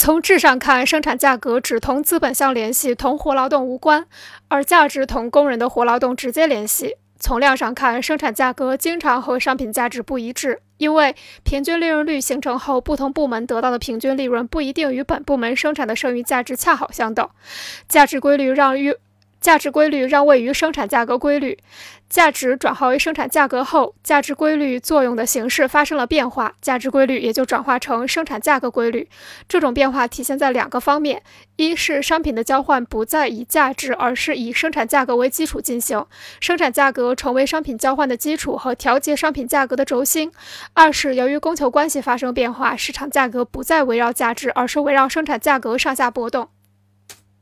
从质上看，生产价格只同资本相联系，同活劳动无关；而价值同工人的活劳动直接联系。从量上看，生产价格经常和商品价值不一致，因为平均利润率形成后，不同部门得到的平均利润不一定与本部门生产的剩余价值恰好相等。价值规律让与价值规律让位于生产价格规律，价值转化为生产价格后，价值规律作用的形式发生了变化，价值规律也就转化成生产价格规律。这种变化体现在两个方面：一是商品的交换不再以价值，而是以生产价格为基础进行，生产价格成为商品交换的基础和调节商品价格的轴心；二是由于供求关系发生变化，市场价格不再围绕价值，而是围绕生产价格上下波动。